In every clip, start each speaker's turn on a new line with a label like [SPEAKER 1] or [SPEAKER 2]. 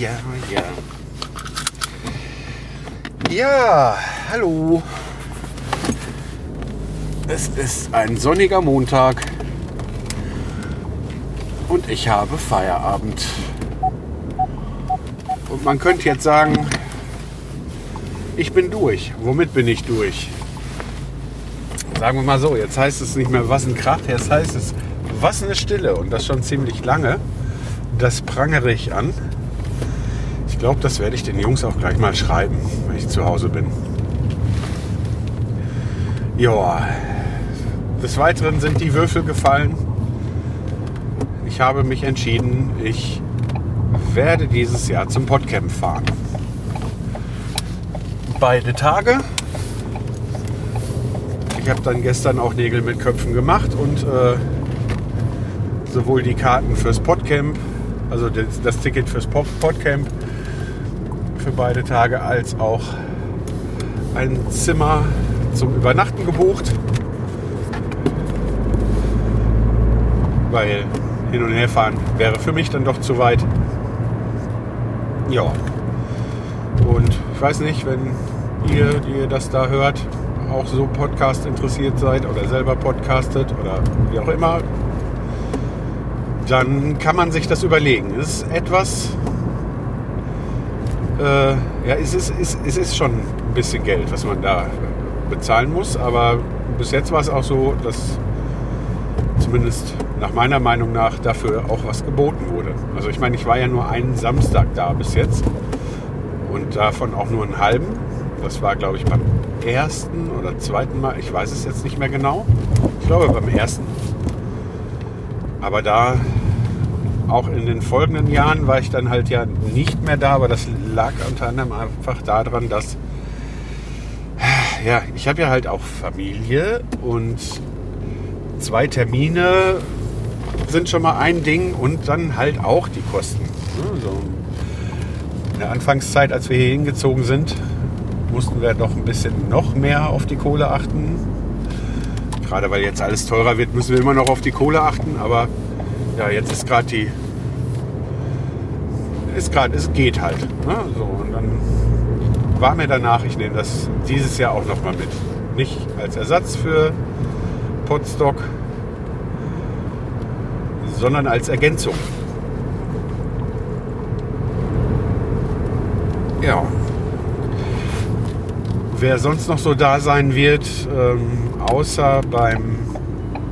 [SPEAKER 1] Ja, ja, ja. Hallo. Es ist ein sonniger Montag und ich habe Feierabend. Und man könnte jetzt sagen, ich bin durch. Womit bin ich durch? Sagen wir mal so, jetzt heißt es nicht mehr was ein Krach, jetzt heißt es was eine Stille und das schon ziemlich lange. Das prangere ich an. Ich glaube, das werde ich den Jungs auch gleich mal schreiben, wenn ich zu Hause bin. Ja, des Weiteren sind die Würfel gefallen. Ich habe mich entschieden, ich werde dieses Jahr zum Podcamp fahren. Beide Tage. Ich habe dann gestern auch Nägel mit Köpfen gemacht und äh, sowohl die Karten fürs Podcamp, also das, das Ticket fürs Pod- Podcamp für beide Tage, als auch ein Zimmer zum Übernachten gebucht. Weil hin und her fahren wäre für mich dann doch zu weit. Ja. Und ich weiß nicht, wenn ihr, die ihr das da hört, auch so Podcast interessiert seid oder selber podcastet oder wie auch immer, dann kann man sich das überlegen. Es ist etwas, äh, ja, es ist, es, es ist schon ein bisschen Geld, was man da bezahlen muss, aber bis jetzt war es auch so, dass zumindest nach meiner Meinung nach dafür auch was geboten wurde. Also ich meine, ich war ja nur einen Samstag da bis jetzt und davon auch nur einen halben. Das war, glaube ich, beim ersten oder zweiten Mal, ich weiß es jetzt nicht mehr genau. Ich glaube beim ersten. Aber da auch in den folgenden Jahren war ich dann halt ja nicht mehr da, aber das lag unter anderem einfach daran, dass ja, ich habe ja halt auch Familie und zwei Termine sind schon mal ein Ding und dann halt auch die Kosten. Ne, so. In der Anfangszeit, als wir hier hingezogen sind, mussten wir doch ein bisschen noch mehr auf die Kohle achten. Gerade weil jetzt alles teurer wird, müssen wir immer noch auf die Kohle achten. Aber ja, jetzt ist gerade die. Ist gerade, es geht halt. Ne? So, und dann war mir danach, ich nehme das dieses Jahr auch noch mal mit. Nicht als Ersatz für Podstock, sondern als Ergänzung. Ja. Wer sonst noch so da sein wird, ähm, außer beim,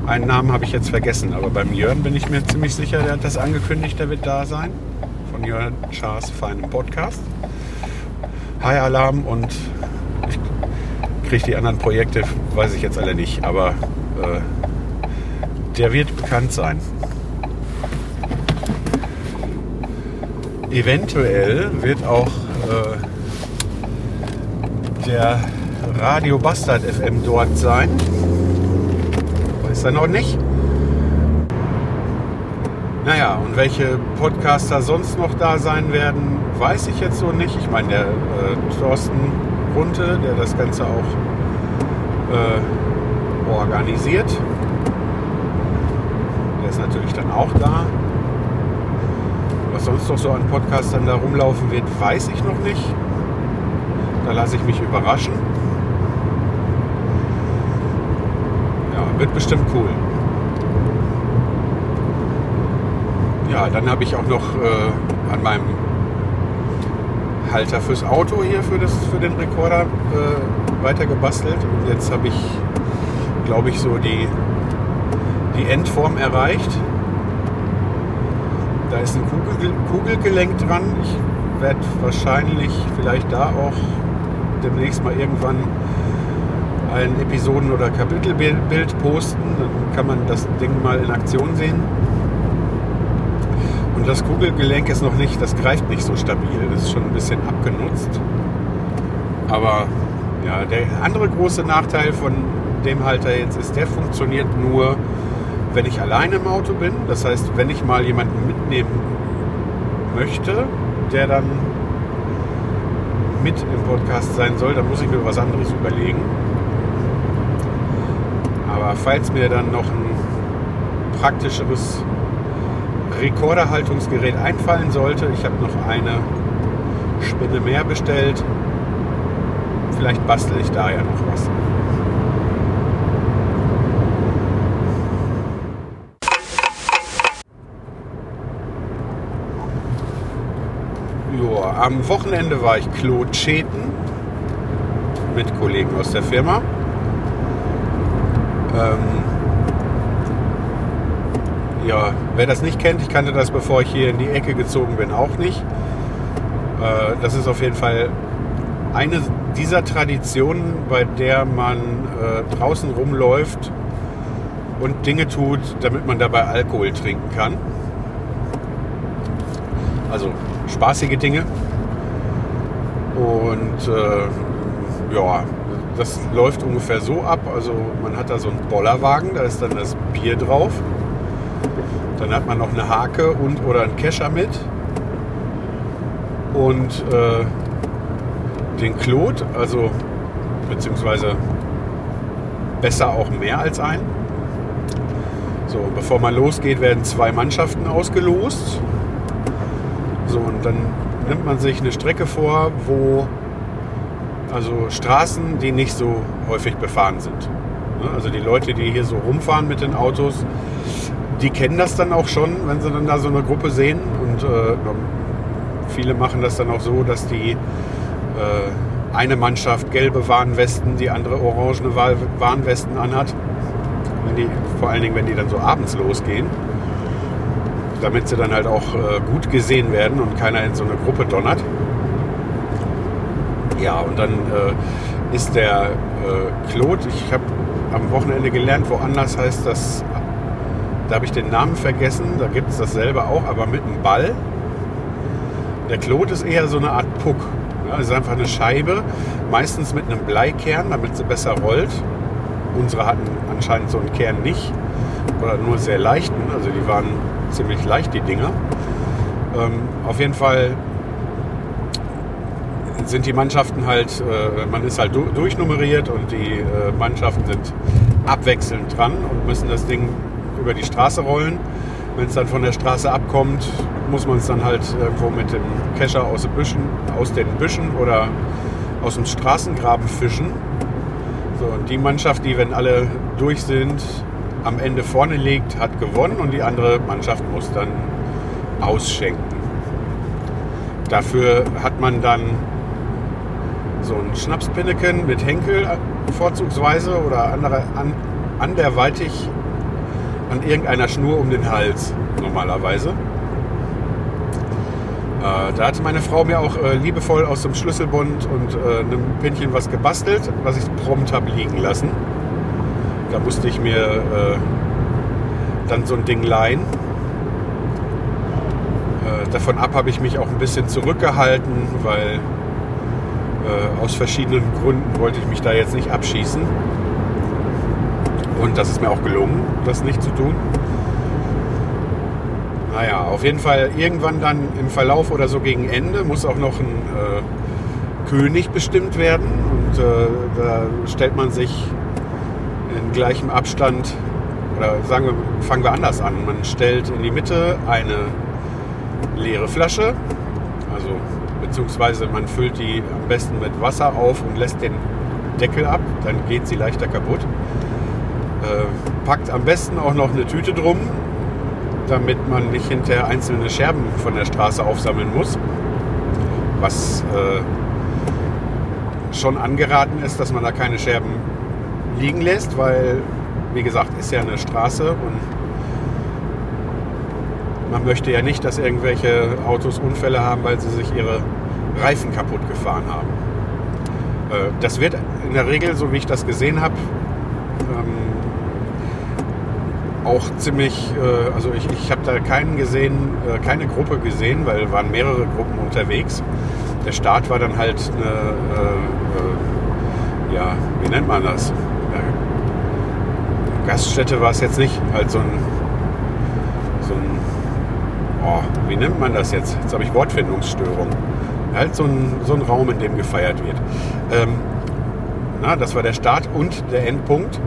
[SPEAKER 1] einen Namen habe ich jetzt vergessen, aber beim Jörn bin ich mir ziemlich sicher, der hat das angekündigt, der wird da sein. Von Jörn Schaas feinem Podcast. High Alarm und ich kriege die anderen Projekte, weiß ich jetzt alle nicht, aber äh, der wird bekannt sein. Eventuell wird auch äh, der Radio Bastard FM dort sein. Weiß er noch nicht. Naja, und welche Podcaster sonst noch da sein werden, weiß ich jetzt so nicht. Ich meine, der äh, Thorsten Runte, der das Ganze auch äh, organisiert, der ist natürlich dann auch da. Was sonst noch so an Podcastern da rumlaufen wird, weiß ich noch nicht. Da lasse ich mich überraschen. Ja, wird bestimmt cool. Ja, dann habe ich auch noch äh, an meinem Halter fürs Auto hier für, das, für den Rekorder äh, weiter gebastelt. Und jetzt habe ich, glaube ich, so die, die Endform erreicht. Da ist ein Kugel, Kugelgelenk dran. Ich werde wahrscheinlich vielleicht da auch demnächst mal irgendwann ein Episoden- oder Kapitelbild posten. Dann kann man das Ding mal in Aktion sehen. das Kugelgelenk ist noch nicht, das greift nicht so stabil. Das ist schon ein bisschen abgenutzt. Aber ja, der andere große Nachteil von dem Halter jetzt ist, der funktioniert nur, wenn ich alleine im Auto bin. Das heißt, wenn ich mal jemanden mitnehmen möchte, der dann mit im Podcast sein soll, dann muss ich mir was anderes überlegen. Falls mir dann noch ein praktischeres Rekorderhaltungsgerät einfallen sollte, ich habe noch eine Spinne mehr bestellt, vielleicht bastel ich da ja noch was. Am Wochenende war ich Klotschäten mit Kollegen aus der Firma. Ähm, ja, wer das nicht kennt, ich kannte das, bevor ich hier in die Ecke gezogen bin, auch nicht. Äh, das ist auf jeden Fall eine dieser Traditionen, bei der man äh, draußen rumläuft und Dinge tut, damit man dabei Alkohol trinken kann. Also spaßige Dinge. Und äh, ja, das läuft ungefähr so ab. Also man hat da so einen Bollerwagen, da ist dann das Bier drauf. Dann hat man noch eine Hake und oder einen Kescher mit. Und äh, den Klot, also beziehungsweise besser auch mehr als ein. So, bevor man losgeht, werden zwei Mannschaften ausgelost. So, und dann nimmt man sich eine Strecke vor, wo also Straßen, die nicht so häufig befahren sind. Ne, Also die Leute, die hier so rumfahren mit den Autos, die kennen das dann auch schon, wenn sie dann da so eine Gruppe sehen. Und äh, viele machen das dann auch so, dass die äh, eine Mannschaft gelbe Warnwesten, die andere orangene Wa- Warnwesten anhat. Wenn die, vor allen Dingen, wenn die dann so abends losgehen. Damit sie dann halt auch äh, gut gesehen werden und keiner in so eine Gruppe donnert. Ja, und dann äh, ist der äh, Klot, ich habe am Wochenende gelernt, woanders heißt das, da habe ich den Namen vergessen, da gibt es dasselbe auch, aber mit einem Ball. Der Klot ist eher so eine Art Puck. Ja, es ist einfach eine Scheibe, meistens mit einem Bleikern, damit sie besser rollt. Unsere hatten anscheinend so einen Kern nicht oder nur sehr leichten, also die waren ziemlich leicht, die Dinger. Ähm, auf jeden Fall sind die Mannschaften halt, äh, man ist halt du durchnummeriert und die äh, Mannschaften sind abwechselnd dran und müssen das Ding über die Straße rollen. Wenn es dann von der Straße abkommt, muss man es dann halt irgendwo mit dem Kescher aus den Büschen, aus den Büschen oder aus dem Straßengraben fischen. So, und die Mannschaft, die, wenn alle durch sind, am Ende vorne liegt, hat gewonnen und die andere Mannschaft muss dann ausschenken. Dafür hat man dann so ein Schnapspinneken mit Henkel vorzugsweise oder andere, an, anderweitig an irgendeiner Schnur um den Hals normalerweise. Äh, da hatte meine Frau mir auch äh, liebevoll aus dem Schlüsselbund und äh, einem Pinnchen was gebastelt, was ich prompt habe liegen lassen. Da musste ich mir äh, dann so ein Ding leihen. Äh, davon ab habe ich mich auch ein bisschen zurückgehalten, weil äh, aus verschiedenen Gründen wollte ich mich da jetzt nicht abschießen. Und das ist mir auch gelungen, das nicht zu tun. Naja, auf jeden Fall irgendwann dann im Verlauf oder so gegen Ende muss auch noch ein äh, König bestimmt werden. Und äh, da stellt man sich in gleichem Abstand, oder sagen wir, fangen wir anders an. Man stellt in die Mitte eine leere Flasche, beziehungsweise man füllt die am besten mit Wasser auf und lässt den Deckel ab, dann geht sie leichter kaputt. Äh, packt am besten auch noch eine Tüte drum, damit man nicht hinterher einzelne Scherben von der Straße aufsammeln muss. Was äh, schon angeraten ist, dass man da keine Scherben liegen lässt, weil, wie gesagt, ist ja eine Straße und man möchte ja nicht, dass irgendwelche Autos Unfälle haben, weil sie sich ihre Reifen kaputt gefahren haben. Äh, das wird in der Regel, so wie ich das gesehen habe, ähm, auch ziemlich, äh, also ich, ich habe da keinen gesehen, äh, keine Gruppe gesehen, weil waren mehrere Gruppen unterwegs. Der Start war dann halt eine, ja, wie nennt man das? Gaststätte war es jetzt nicht, halt so ein, so ein, oh, wie nennt man das jetzt? Jetzt habe ich Wortfindungsstörung. Halt so ein, so ein Raum, in dem gefeiert wird. Ähm, na, das war der Start und der Endpunkt.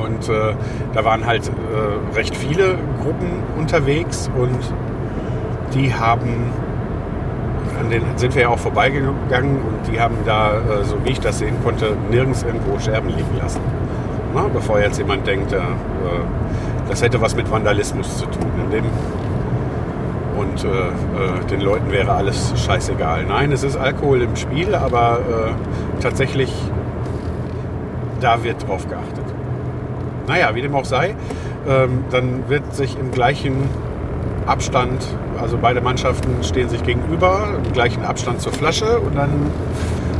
[SPEAKER 1] Und äh, da waren halt äh, recht viele Gruppen unterwegs und die haben, an denen sind wir ja auch vorbeigegangen und die haben da, äh, so wie ich das sehen konnte, nirgends irgendwo Scherben liegen lassen. Na, bevor jetzt jemand denkt, äh, das hätte was mit Vandalismus zu tun. In dem und äh, äh, den Leuten wäre alles scheißegal. Nein, es ist Alkohol im Spiel, aber äh, tatsächlich, da wird drauf geachtet. Naja, wie dem auch sei, ähm, dann wird sich im gleichen Abstand, also beide Mannschaften stehen sich gegenüber, im gleichen Abstand zur Flasche und dann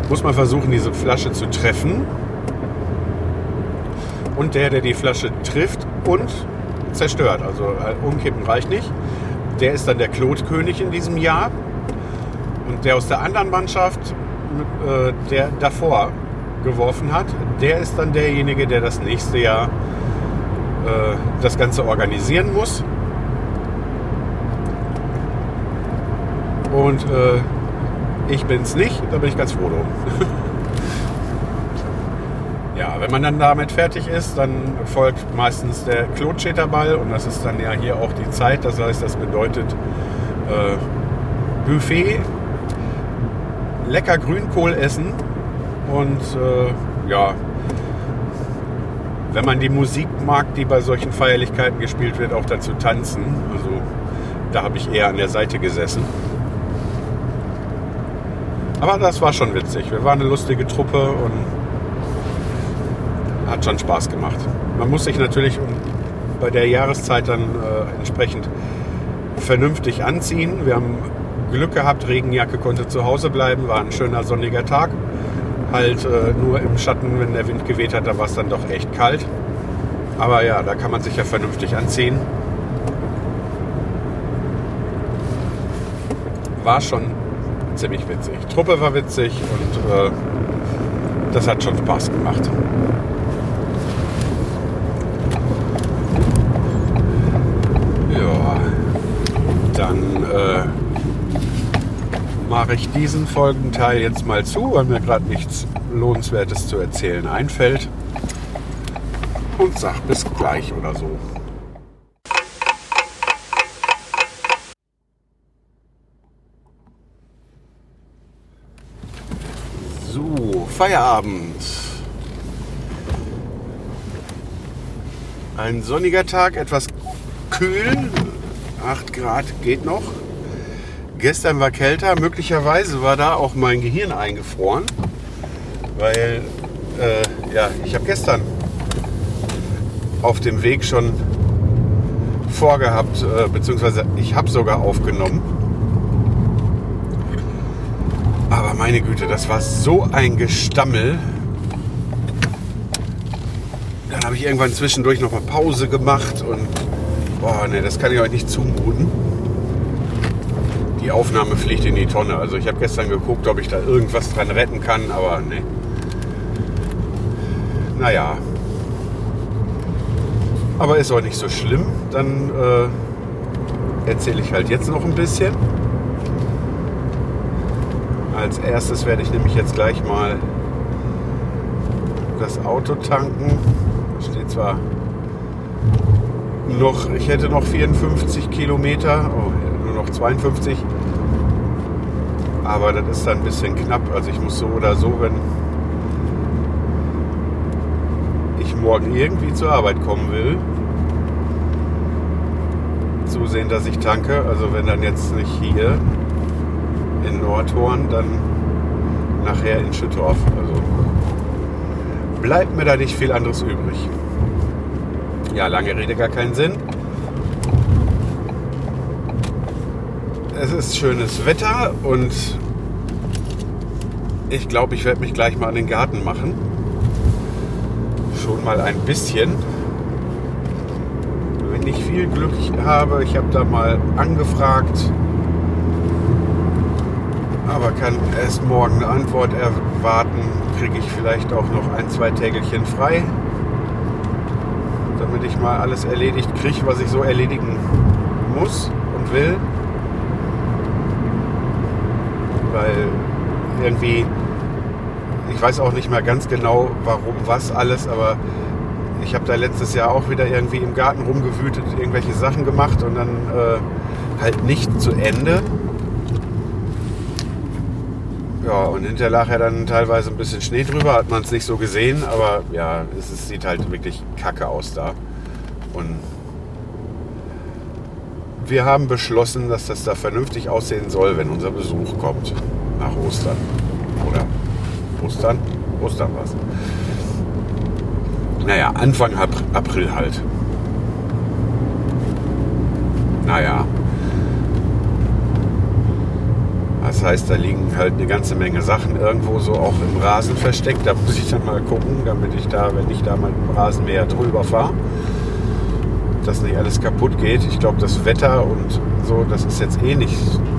[SPEAKER 1] muss man versuchen, diese Flasche zu treffen. Und der, der die Flasche trifft und zerstört, also äh, umkippen reicht nicht, der ist dann der Klotkönig in diesem Jahr. Und der aus der anderen Mannschaft, äh, der davor geworfen hat, der ist dann derjenige, der das nächste Jahr äh, das Ganze organisieren muss. Und äh, ich bin es nicht, da bin ich ganz froh drum. wenn man dann damit fertig ist, dann folgt meistens der Klotscheterball und das ist dann ja hier auch die Zeit. Das heißt, das bedeutet äh, Buffet, lecker Grünkohl essen und äh, ja, wenn man die Musik mag, die bei solchen Feierlichkeiten gespielt wird, auch dazu tanzen. Also da habe ich eher an der Seite gesessen. Aber das war schon witzig. Wir waren eine lustige Truppe und hat schon Spaß gemacht. Man muss sich natürlich bei der Jahreszeit dann äh, entsprechend vernünftig anziehen. Wir haben Glück gehabt, Regenjacke konnte zu Hause bleiben, war ein schöner sonniger Tag. Halt äh, nur im Schatten, wenn der Wind geweht hat, da war es dann doch echt kalt. Aber ja, da kann man sich ja vernünftig anziehen. War schon ziemlich witzig. Truppe war witzig und äh, das hat schon Spaß gemacht. Ja, dann äh, mache ich diesen Folgenteil jetzt mal zu, weil mir gerade nichts Lohnenswertes zu erzählen einfällt. Und sag bis gleich oder so. So, Feierabend. Ein sonniger Tag, etwas kühl. 8 Grad geht noch. Gestern war kälter, möglicherweise war da auch mein Gehirn eingefroren, weil äh, ja, ich habe gestern auf dem Weg schon vorgehabt, äh, beziehungsweise ich habe sogar aufgenommen. Aber meine Güte, das war so ein Gestammel. Dann habe ich irgendwann zwischendurch noch mal Pause gemacht und boah, ne, das kann ich euch nicht zumuten die Aufnahme fliegt in die Tonne. Also ich habe gestern geguckt, ob ich da irgendwas dran retten kann, aber ne. Naja. Aber ist auch nicht so schlimm. Dann äh, erzähle ich halt jetzt noch ein bisschen. Als erstes werde ich nämlich jetzt gleich mal das Auto tanken. Steht zwar noch, ich hätte noch 54 Kilometer, oh, nur noch 52. Aber das ist dann ein bisschen knapp. Also ich muss so oder so, wenn ich morgen irgendwie zur Arbeit kommen will, zusehen, dass ich tanke. Also wenn dann jetzt nicht hier in Nordhorn, dann nachher in Schüttorf. Also bleibt mir da nicht viel anderes übrig. Ja, lange Rede, gar keinen Sinn. Es ist schönes Wetter und ich glaube, ich werde mich gleich mal an den Garten machen. Schon mal ein bisschen. nicht viel Glück habe. Ich habe da mal angefragt, aber kann erst morgen eine Antwort erwarten. Kriege ich vielleicht auch noch ein, zwei Tägelchen frei, damit ich mal alles erledigt kriege, was ich so erledigen muss und will. Weil irgendwie, ich weiß auch nicht mehr ganz genau, warum was alles, aber ich habe da letztes Jahr auch wieder irgendwie im Garten rumgewütet, irgendwelche Sachen gemacht und dann äh, halt nicht zu Ende. Ja, und hinterher lag ja dann teilweise ein bisschen Schnee drüber, hat man es nicht so gesehen, aber ja, es, es sieht halt wirklich kacke aus da. Und wir haben beschlossen, dass das da vernünftig aussehen soll, wenn unser Besuch kommt nach Ostern. Oder Ostern? Ostern was. Naja, Anfang April halt. Naja. Das heißt, da liegen halt eine ganze Menge Sachen irgendwo so auch im Rasen versteckt. Da muss ich dann mal gucken, damit ich da, wenn ich da mal dem Rasenmäher drüber fahre, dass nicht alles kaputt geht. Ich glaube, das Wetter und so, das ist jetzt eh nicht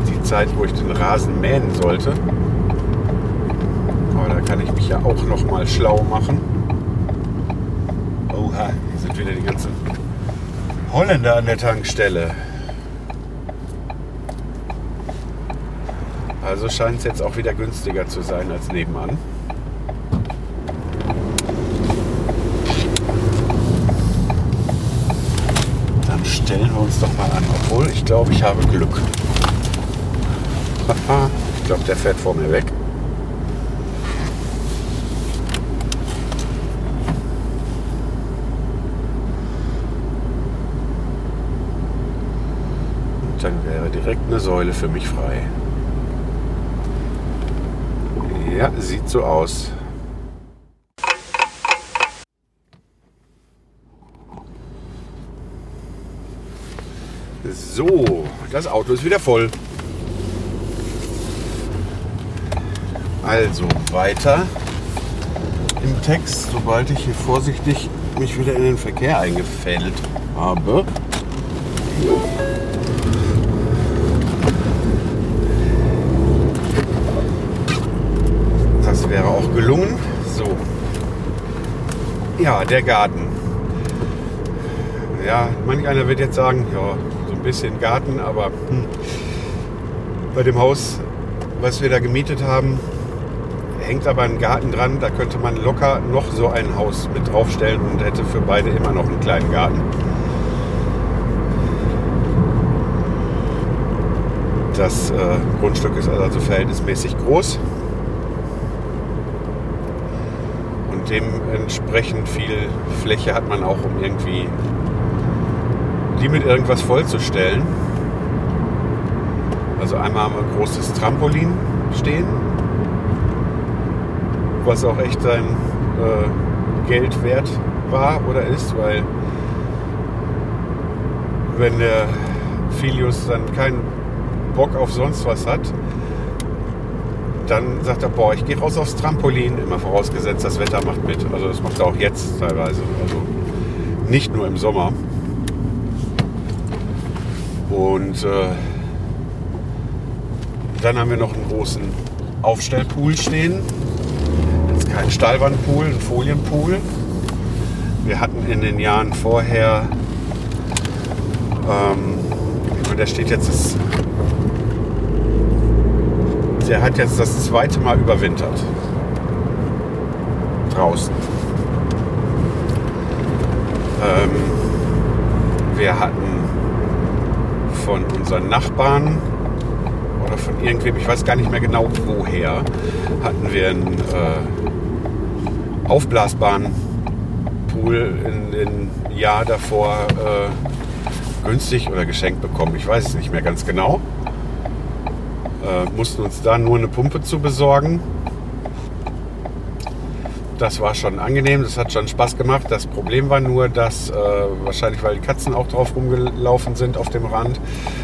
[SPEAKER 1] die Zeit, wo ich den Rasen mähen sollte. Aber da kann ich mich ja auch noch mal schlau machen. Oha, hier sind wieder die ganzen Holländer an der Tankstelle. Also scheint es jetzt auch wieder günstiger zu sein als nebenan. Dann stellen wir uns doch mal an, obwohl ich glaube, ich habe Glück. ich glaube, der fährt vor mir weg. Dann wäre direkt eine Säule für mich frei. Ja, sieht so aus. So, das Auto ist wieder voll. Also weiter im Text, sobald ich hier vorsichtig mich wieder in den Verkehr eingefädelt habe. Das wäre auch gelungen. So. Ja, der Garten. Ja, manch einer wird jetzt sagen, ja, so ein bisschen Garten, aber hm, bei dem Haus, was wir da gemietet haben, hängt aber ein Garten dran. Da könnte man locker noch so ein Haus mit draufstellen und hätte für beide immer noch einen kleinen Garten. Das äh, Grundstück ist also verhältnismäßig groß und dementsprechend viel Fläche hat man auch, um irgendwie die mit irgendwas vollzustellen. Also einmal haben wir ein großes Trampolin stehen, was auch echt sein äh, Geld wert war oder ist, weil wenn der Filius dann keinen Bock auf sonst was hat, dann sagt er, boah, ich gehe raus aufs Trampolin, immer vorausgesetzt, das Wetter macht mit. Also das macht er auch jetzt teilweise. Also nicht nur im Sommer. Und äh, dann haben wir noch einen großen Aufstellpool stehen. Jetzt kein Stahlwandpool, ein Folienpool. Wir hatten in den Jahren vorher, ähm, der steht jetzt, der hat jetzt das zweite Mal überwintert. Draußen. Ähm, wir hatten von unseren Nachbarn oder von irgendwem, ich weiß gar nicht mehr genau woher, hatten wir einen äh, aufblasbaren Pool in den Jahr davor äh, günstig oder geschenkt bekommen. Ich weiß es nicht mehr ganz genau. Äh, mussten uns da nur eine Pumpe zu besorgen. Das war schon angenehm, das hat schon Spaß gemacht. Das Problem war nur, dass äh, wahrscheinlich, weil die Katzen auch drauf rumgelaufen sind auf dem Rand,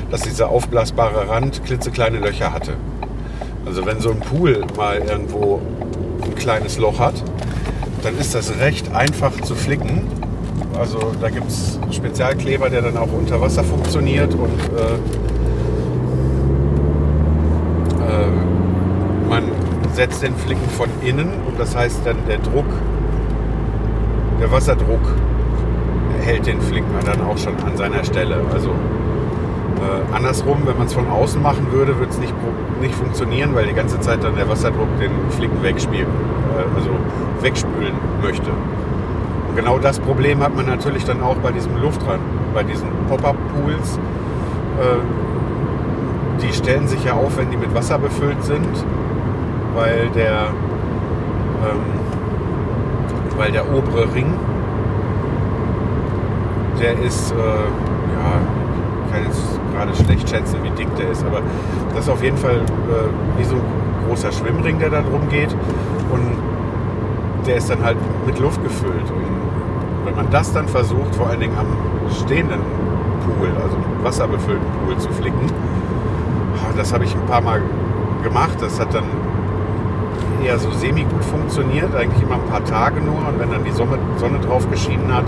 [SPEAKER 1] dass dieser aufblasbare Rand klitzekleine Löcher hatte. Also wenn so ein Pool mal irgendwo ein kleines Loch hat, dann ist das recht einfach zu flicken. Also da gibt es Spezialkleber, der dann auch unter Wasser funktioniert und äh, setzt den Flicken von innen und das heißt dann der Druck, der Wasserdruck hält den Flicken dann auch schon an seiner Stelle. Also äh, andersrum, wenn man es von außen machen würde, würde es nicht, nicht funktionieren, weil die ganze Zeit dann der Wasserdruck den Flicken wegspielen, äh, also wegspülen möchte. Und genau das Problem hat man natürlich dann auch bei diesem Luftrand, bei diesen Pop-Up-Pools. Äh, die stellen sich ja auf, wenn die mit Wasser befüllt sind, weil der, ähm, weil der obere Ring, der ist, äh, ja, ich kann jetzt gerade schlecht schätzen, wie dick der ist, aber das ist auf jeden Fall äh, wie so ein großer Schwimmring, der da drum geht. Und der ist dann halt mit Luft gefüllt. Und wenn man das dann versucht, vor allen Dingen am stehenden Pool, also wasserbefüllten Pool zu flicken, das habe ich ein paar Mal gemacht. Das hat dann eher so semi-gut funktioniert, eigentlich immer ein paar Tage nur. Und wenn dann die Sonne, Sonne drauf geschienen hat,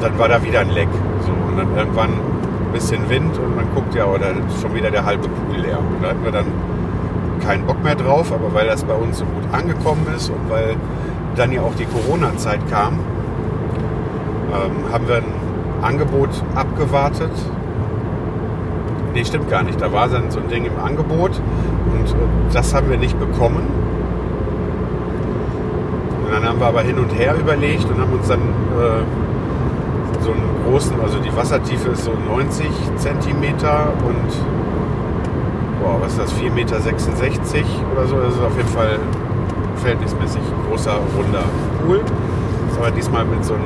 [SPEAKER 1] dann war da wieder ein Leck. So, und dann irgendwann ein bisschen Wind und man guckt ja, oder schon wieder der halbe Pool leer. Und da hatten wir dann keinen Bock mehr drauf, aber weil das bei uns so gut angekommen ist und weil dann ja auch die Corona-Zeit kam, ähm, haben wir ein Angebot abgewartet. Nee, stimmt gar nicht. Da war dann so ein Ding im Angebot und äh, das haben wir nicht bekommen. Und dann haben wir aber hin und her überlegt und haben uns dann äh, so einen großen, also die Wassertiefe ist so 90 Zentimeter und boah, was ist das, 4,66 Meter oder so. Das ist auf jeden Fall verhältnismäßig großer, runder Pool. Das aber diesmal mit so einem,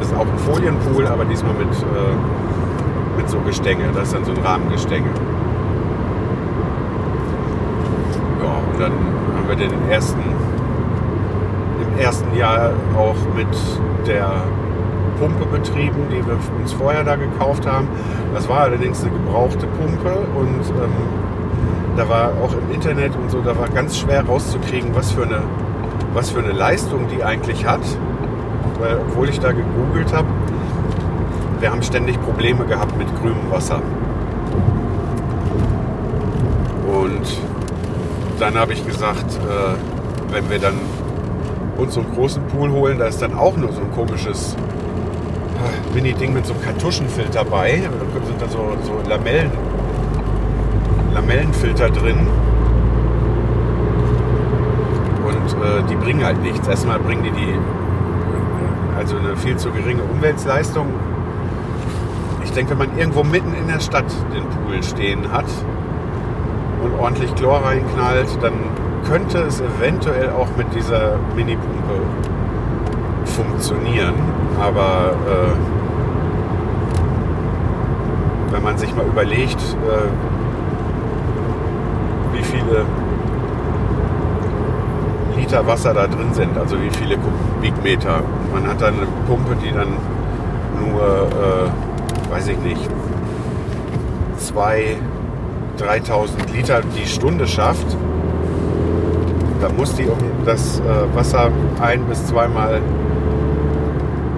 [SPEAKER 1] ist auch ein Folienpool, aber diesmal mit, äh, mit so Gestänge. Das ist dann so ein Rahmengestänge. Ja, und dann haben wir den ersten, im ersten Jahr auch mit der Pumpe betrieben, die wir uns vorher da gekauft haben. Das war allerdings eine gebrauchte Pumpe und ähm, da war auch im Internet und so, da war ganz schwer rauszukriegen, was für eine, was für eine Leistung die eigentlich hat. Weil, obwohl ich da gegoogelt habe, wir haben ständig Probleme gehabt mit grünem Wasser. Und dann habe ich gesagt, äh, wenn wir dann uns so einen großen Pool holen, da ist dann auch nur so ein komisches äh, Mini-Ding mit so einem Kartuschenfilter bei. Da sind dann so, so Lamellen, Lamellenfilter drin. Und äh, die bringen halt nichts. Erstmal bringen die die, also eine viel zu geringe Umweltleistung. Ich denke, wenn man irgendwo mitten in der Stadt den Pool stehen hat und ordentlich Chlor reinknallt, dann könnte es eventuell auch mit dieser Mini-Pumpe funktionieren. Aber äh, wenn man sich mal überlegt, äh, wie viele Liter Wasser da drin sind, also wie viele Kubikmeter. Man hat dann eine Pumpe, die dann nur, äh, weiß ich nicht, 2.000, 3.000 Liter die Stunde schafft. Da muss die, um das äh, Wasser ein- bis zweimal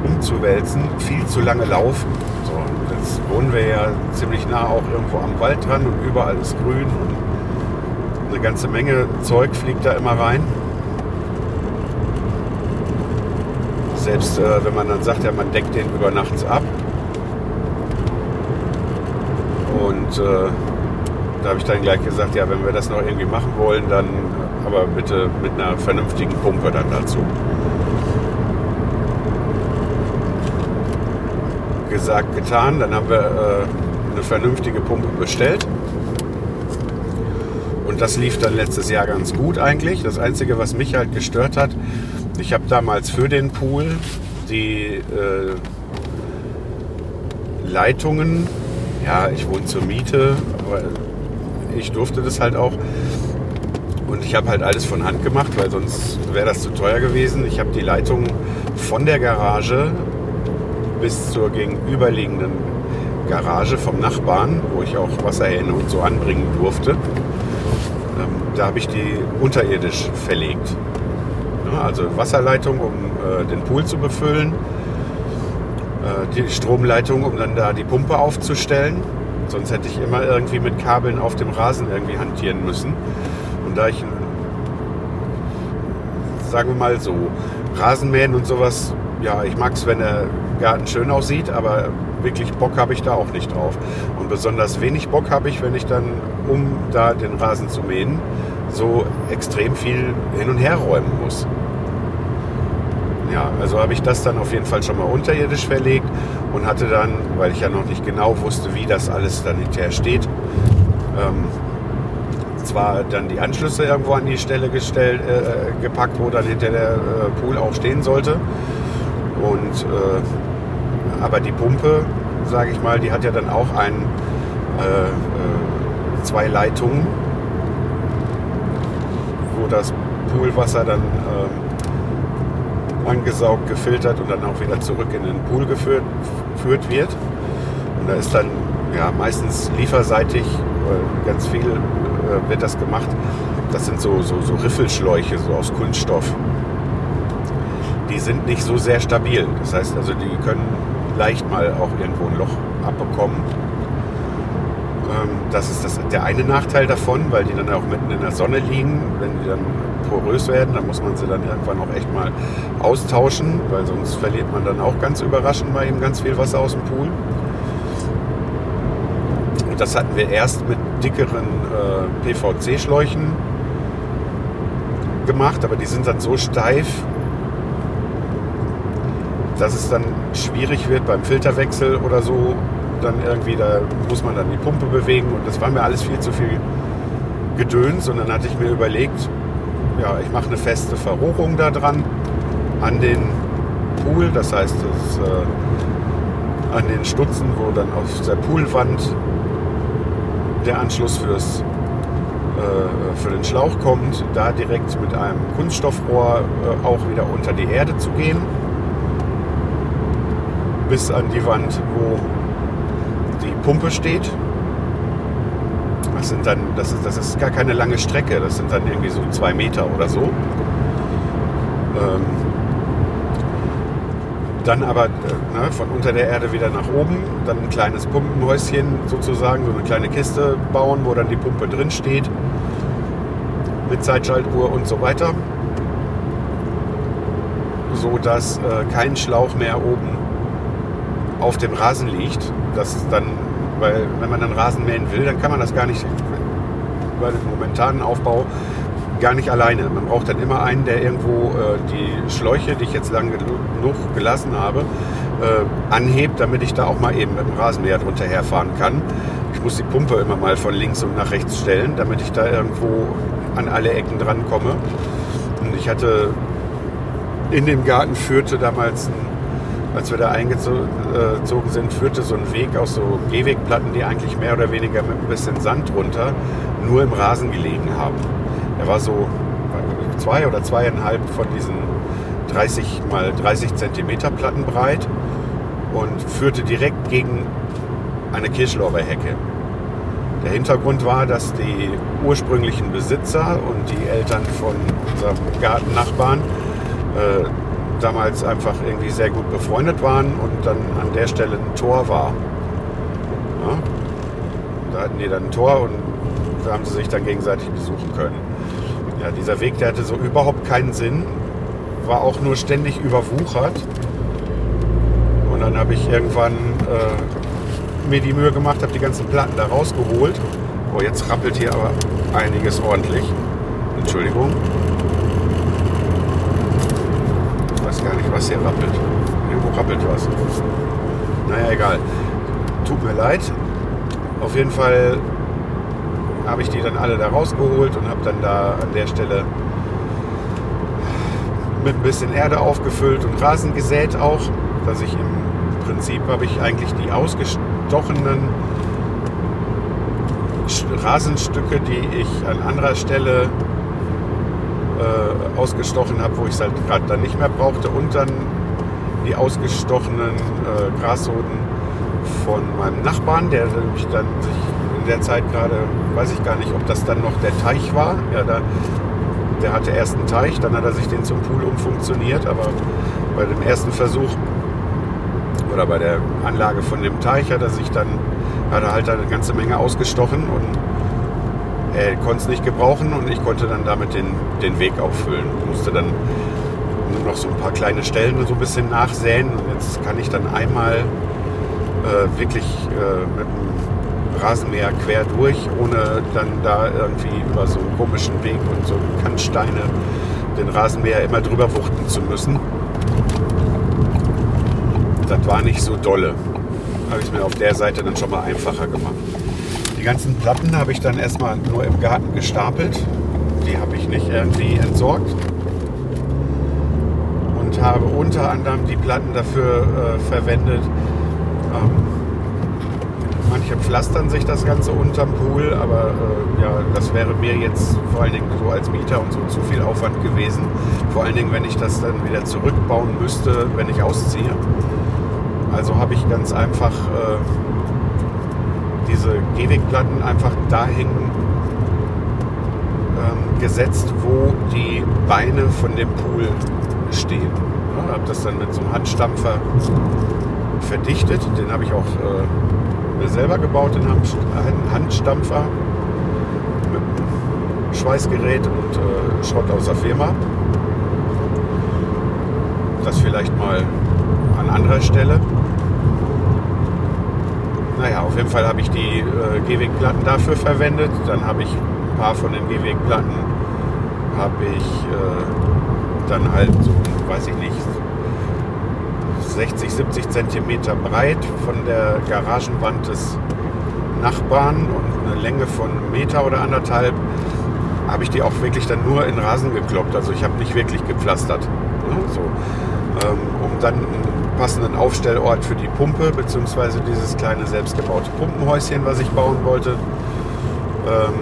[SPEAKER 1] umzuwälzen, viel zu lange laufen. So, jetzt wohnen wir ja ziemlich nah auch irgendwo am Wald dran und überall ist grün und eine ganze Menge Zeug fliegt da immer rein. Selbst äh, wenn man dann sagt, ja, man deckt den über nachts ab. Und äh, da habe ich dann gleich gesagt, ja, wenn wir das noch irgendwie machen wollen, dann aber bitte mit einer vernünftigen Pumpe dann dazu. Gesagt, getan. Dann haben wir äh, eine vernünftige Pumpe bestellt. Und das lief dann letztes Jahr ganz gut eigentlich. Das Einzige, was mich halt gestört hat, ich habe damals für den Pool die äh, Leitungen, ja, ich wohne zur Miete, aber ich durfte das halt auch. Und ich habe halt alles von Hand gemacht, weil sonst wäre das zu teuer gewesen. Ich habe die Leitungen von der Garage bis zur gegenüberliegenden Garage vom Nachbarn, wo ich auch Wasserhähne und so anbringen durfte. Ähm, da habe ich die unterirdisch verlegt. Ja, also Wasserleitung, um äh, den Pool zu befüllen. äh, die Stromleitung, um dann da die Pumpe aufzustellen. Sonst hätte ich immer irgendwie mit Kabeln auf dem Rasen irgendwie hantieren müssen. Und da ich, sagen wir mal so, Rasenmähen und sowas, ja, ich mag es, wenn der Garten schön aussieht, aber wirklich Bock habe ich da auch nicht drauf. Und besonders wenig Bock habe ich, wenn ich dann, um da den Rasen zu mähen, so extrem viel hin und her räumen muss. Ja, also habe ich das dann auf jeden Fall schon mal unterirdisch verlegt und hatte dann, weil ich ja noch nicht genau wusste, wie das alles dann hinterher steht, ähm, zwar dann die Anschlüsse irgendwo an die Stelle gestellt, äh, gepackt, wo dann hinter der äh, Pool auch stehen sollte. Und äh, aber die Pumpe, sage ich mal, die hat ja dann auch ein, äh, äh, zwei Leitungen, wo das Poolwasser dann ähm, angesaugt, gefiltert und dann auch wieder zurück in den Pool geführt, geführt wird. Und da ist dann ja, meistens lieferseitig äh, ganz viel äh, wird das gemacht. Das sind so, so, so Riffelschläuche so aus Kunststoff. Die sind nicht so sehr stabil. Das heißt also, die können leicht mal auch irgendwo ein Loch abbekommen. Ähm, das ist das, der eine Nachteil davon, weil die dann auch mitten in der Sonne liegen. Wenn die dann porös werden, dann muss man sie dann irgendwann auch echt mal austauschen, weil sonst verliert man dann auch ganz überraschend mal eben ganz viel Wasser aus dem Pool. Und das hatten wir erst mit dickeren äh, PVC-Schläuchen gemacht, aber die sind dann so steif, dass es dann schwierig wird beim Filterwechsel oder so. Dann irgendwie, da muss man dann die Pumpe bewegen und das war mir alles viel zu viel Gedöns. Und dann hatte ich mir überlegt, ja, ich mache eine feste Verrohrung da dran an den Pool. Das heißt, das, äh, an den Stutzen, wo dann auf der Poolwand der Anschluss fürs, äh, für den Schlauch kommt, da direkt mit einem Kunststoffrohr äh, auch wieder unter die Erde zu gehen. Bis an die Wand, wo Pumpe steht. Das, sind dann, das, ist, das ist gar keine lange Strecke, das sind dann irgendwie so zwei Meter oder so. Ähm, dann aber äh, ne, von unter der Erde wieder nach oben, dann ein kleines Pumpenhäuschen sozusagen, so eine kleine Kiste bauen, wo dann die Pumpe drin steht, mit Zeitschaltuhr und so weiter, so dass äh, kein Schlauch mehr oben auf dem Rasen liegt. Das dann, weil wenn man dann Rasen mähen will, dann kann man das gar nicht bei dem momentanen Aufbau gar nicht alleine. Man braucht dann immer einen, der irgendwo äh, die Schläuche, die ich jetzt lang genug gelassen habe, äh, anhebt, damit ich da auch mal eben mit dem Rasenmäher drunter herfahren kann. Ich muss die Pumpe immer mal von links und nach rechts stellen, damit ich da irgendwo an alle Ecken dran komme. Und ich hatte in dem Garten führte damals, ein, als wir da eingezogen sind, führte so ein Weg aus so Gehwegplatten, die eigentlich mehr oder weniger mit ein bisschen Sand drunter nur im Rasen gelegen haben. Er war so zwei oder zweieinhalb von diesen 30 mal 30 Zentimeter Platten breit und führte direkt gegen eine Kirschlorbeerhecke. Der Hintergrund war, dass die ursprünglichen Besitzer und die Eltern von unserem Gartennachbarn äh, damals einfach irgendwie sehr gut befreundet waren und dann an der Stelle ein Tor war. Ja? Da hatten die dann ein Tor und da haben sie sich dann gegenseitig besuchen können. Ja, dieser Weg, der hatte so überhaupt keinen Sinn, war auch nur ständig überwuchert. Und dann habe ich irgendwann äh, mir die Mühe gemacht, habe die ganzen Platten da rausgeholt. Oh, jetzt rappelt hier aber einiges ordentlich. Entschuldigung. Weiß gar nicht, was hier rappelt. Irgendwo rappelt was. Naja, egal. Tut mir leid. Auf jeden Fall habe ich die dann alle da rausgeholt und habe dann da an der Stelle mit ein bisschen Erde aufgefüllt und Rasen gesät auch, dass ich im Prinzip habe ich eigentlich die ausgestochenen Rasenstücke, die ich an anderer Stelle äh, ausgestochen habe, wo ich es halt gerade dann nicht mehr brauchte und dann die ausgestochenen äh, Grassoden von meinem Nachbarn, der mich dann sich in der Zeit gerade, weiß ich gar nicht, ob das dann noch der Teich war. Ja, da, der hatte erst einen Teich, dann hat er sich den zum Pool umfunktioniert, aber bei dem ersten Versuch oder bei der Anlage von dem Teich hat er sich dann, hat er halt eine ganze Menge ausgestochen und er konnte es nicht gebrauchen und ich konnte dann damit den, den Weg auffüllen. Musste dann nur noch so ein paar kleine Stellen so ein bisschen nachsäen und jetzt kann ich dann einmal äh, wirklich äh, mit dem Rasenmäher quer durch, ohne dann da irgendwie über so einen komischen Weg und so Kantsteine den Rasenmäher immer drüber wuchten zu müssen. Das war nicht so dolle. Habe ich mir auf der Seite dann schon mal einfacher gemacht. Die ganzen Platten habe ich dann erstmal nur im Garten gestapelt. Die habe ich nicht irgendwie entsorgt. Und habe unter anderem die Platten dafür äh, verwendet. Ähm, manche pflastern sich das Ganze unterm Pool, aber äh, ja, das wäre mir jetzt vor allen Dingen so als Mieter und so zu viel Aufwand gewesen. Vor allen Dingen, wenn ich das dann wieder zurückbauen müsste, wenn ich ausziehe. Also habe ich ganz einfach äh, diese Gehwegplatten einfach dahin ähm, gesetzt, wo die Beine von dem Pool stehen. Ja, habe das dann mit so einem Handstampfer verdichtet. Den habe ich auch äh, mir selber gebaut, den Handstampfer mit Schweißgerät und äh, Schrott aus der Firma. Das vielleicht mal an anderer Stelle. Naja, auf jeden Fall habe ich die äh, Gehwegplatten dafür verwendet. Dann habe ich ein paar von den Gehwegplatten habe ich äh, dann halt so, weiß ich nicht, 60, 70 Zentimeter breit von der Garagenwand des Nachbarn und eine Länge von Meter oder anderthalb habe ich die auch wirklich dann nur in Rasen gekloppt. Also ich habe nicht wirklich gepflastert. Ne? So, ähm, um dann einen passenden Aufstellort für die Pumpe beziehungsweise dieses kleine selbstgebaute Pumpenhäuschen, was ich bauen wollte, ähm,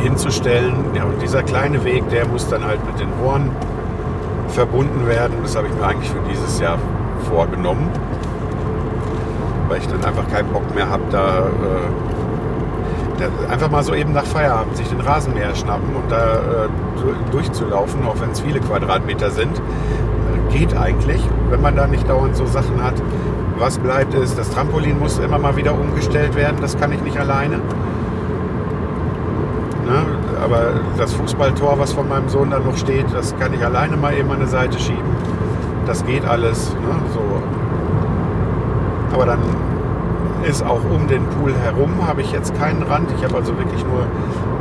[SPEAKER 1] hinzustellen. Ja, und dieser kleine Weg, der muss dann halt mit den Rohren verbunden werden. Das habe ich mir eigentlich für dieses Jahr vorgenommen, weil ich dann einfach keinen Bock mehr habe, da, äh, einfach mal so eben nach Feierabend sich den Rasenmäher schnappen und da äh, durchzulaufen, auch wenn es viele Quadratmeter sind. Geht eigentlich, wenn man da nicht dauernd so Sachen hat. Was bleibt ist, das Trampolin muss immer mal wieder umgestellt werden, das kann ich nicht alleine. Ne? Aber das Fußballtor, was von meinem Sohn da noch steht, das kann ich alleine mal eben an eine Seite schieben. Das geht alles. Ne? So. Aber dann ist auch um den Pool herum habe ich jetzt keinen Rand. Ich habe also wirklich nur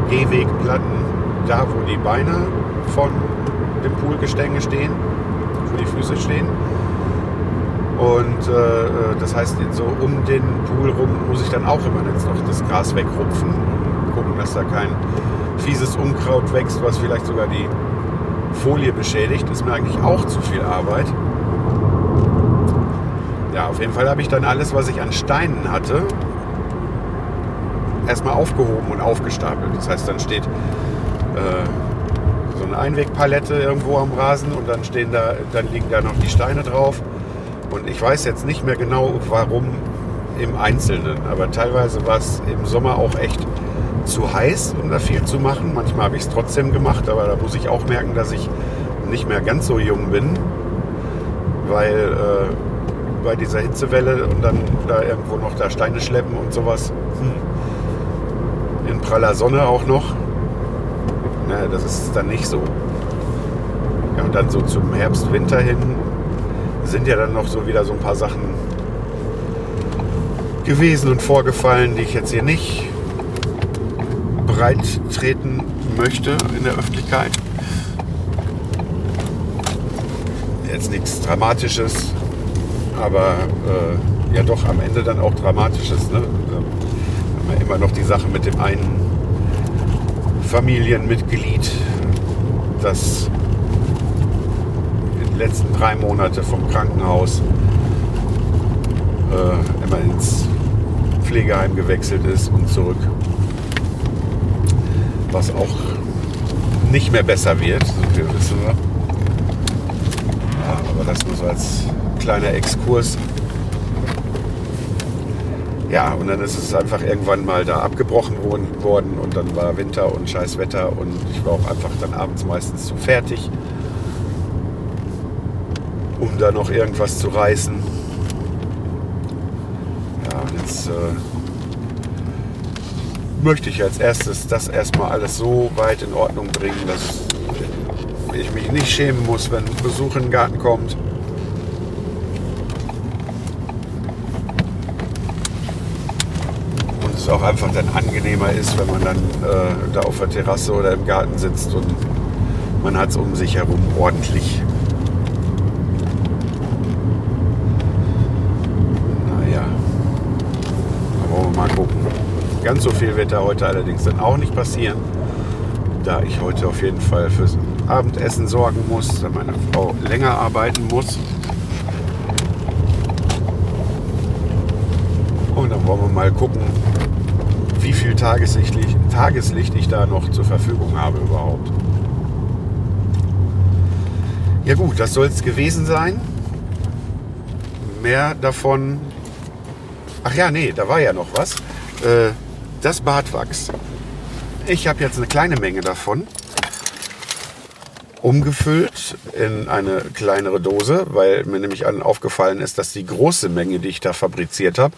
[SPEAKER 1] Gehwegplatten da, wo die Beine von dem Poolgestänge stehen, wo die Füße stehen. Und äh, das heißt, so um den Pool rum muss ich dann auch immer jetzt noch das Gras wegrupfen und gucken, dass da kein fieses Unkraut wächst, was vielleicht sogar die Folie beschädigt. Ist mir eigentlich auch zu viel Arbeit. Ja, auf jeden Fall habe ich dann alles, was ich an Steinen hatte, erstmal aufgehoben und aufgestapelt. Das heißt, dann steht äh, so eine Einwegpalette irgendwo am Rasen und dann stehen da, dann liegen da noch die Steine drauf. Und ich weiß jetzt nicht mehr genau, warum im Einzelnen, aber teilweise war es im Sommer auch echt zu heiß, um da viel zu machen. Manchmal habe ich es trotzdem gemacht, aber da muss ich auch merken, dass ich nicht mehr ganz so jung bin, weil äh, bei dieser Hitzewelle und dann da irgendwo noch da Steine schleppen und sowas. Hm. In praller Sonne auch noch. Na, das ist dann nicht so. Ja, und dann so zum Herbst, Winter hin sind ja dann noch so wieder so ein paar Sachen gewesen und vorgefallen, die ich jetzt hier nicht breit treten möchte in der Öffentlichkeit. Jetzt nichts Dramatisches, aber äh, ja doch am Ende dann auch Dramatisches. Ne? Immer noch die Sache mit dem einen Familienmitglied, das in den letzten drei Monate vom Krankenhaus äh, immer ins Pflegeheim gewechselt ist und zurück was auch nicht mehr besser wird, so viel wissen wir. Ja, aber das nur so als kleiner Exkurs. Ja, und dann ist es einfach irgendwann mal da abgebrochen worden und dann war Winter und scheiß Wetter und ich war auch einfach dann abends meistens zu fertig. um da noch irgendwas zu reißen. Ja, und jetzt äh, möchte ich als erstes das erstmal alles so weit in Ordnung bringen, dass ich mich nicht schämen muss, wenn Besuch in den Garten kommt. Es auch einfach dann angenehmer ist, wenn man dann äh, da auf der Terrasse oder im Garten sitzt und man hat es um sich herum ordentlich. Naja, da wollen wir mal gucken. Ganz so viel wird da heute allerdings dann auch nicht passieren, da ich heute auf jeden Fall fürs Abendessen sorgen muss, da meine Frau länger arbeiten muss. Und dann wollen wir mal gucken, wie viel Tageslicht, Tageslicht ich da noch zur Verfügung habe überhaupt. Ja gut, das soll es gewesen sein. Mehr davon. Ach ja, nee, da war ja noch was. Äh, das Bartwachs. Ich habe jetzt eine kleine Menge davon umgefüllt in eine kleinere Dose, weil mir nämlich aufgefallen ist, dass die große Menge, die ich da fabriziert habe,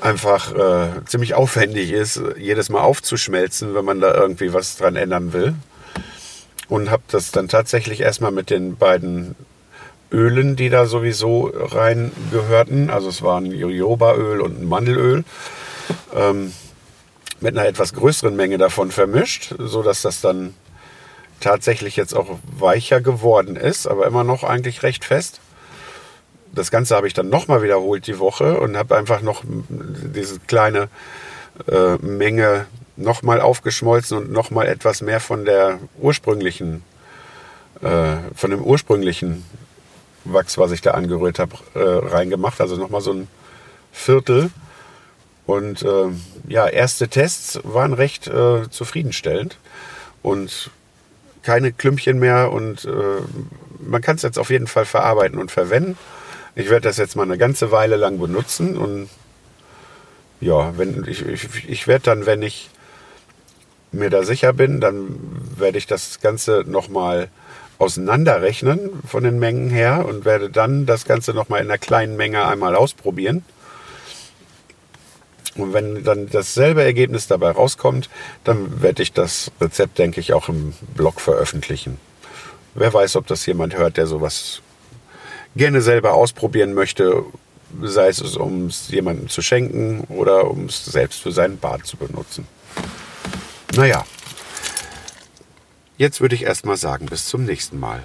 [SPEAKER 1] einfach äh, ziemlich aufwendig ist, jedes Mal aufzuschmelzen, wenn man da irgendwie was dran ändern will. Und habe das dann tatsächlich erstmal mit den beiden Ölen, die da sowieso rein gehörten, also es waren Jojobaöl und Mandelöl, ähm, mit einer etwas größeren Menge davon vermischt, so dass das dann tatsächlich jetzt auch weicher geworden ist, aber immer noch eigentlich recht fest. Das Ganze habe ich dann nochmal wiederholt die Woche und habe einfach noch diese kleine äh, Menge nochmal aufgeschmolzen und nochmal etwas mehr von der ursprünglichen, äh, von dem ursprünglichen Wachs, was ich da angerührt habe, äh, reingemacht. Also nochmal so ein Viertel. Und äh, ja, erste Tests waren recht äh, zufriedenstellend. Und keine Klümpchen mehr und äh, man kann es jetzt auf jeden Fall verarbeiten und verwenden. Ich werde das jetzt mal eine ganze Weile lang benutzen und ja, wenn ich, ich, ich werde dann, wenn ich mir da sicher bin, dann werde ich das Ganze nochmal auseinanderrechnen von den Mengen her und werde dann das Ganze nochmal in einer kleinen Menge einmal ausprobieren. Und wenn dann dasselbe Ergebnis dabei rauskommt, dann werde ich das Rezept, denke ich, auch im Blog veröffentlichen. Wer weiß, ob das jemand hört, der sowas gerne selber ausprobieren möchte, sei es um es jemandem zu schenken oder um es selbst für seinen Bad zu benutzen. Naja, jetzt würde ich erstmal sagen, bis zum nächsten Mal.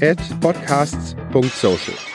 [SPEAKER 2] at podcasts.social.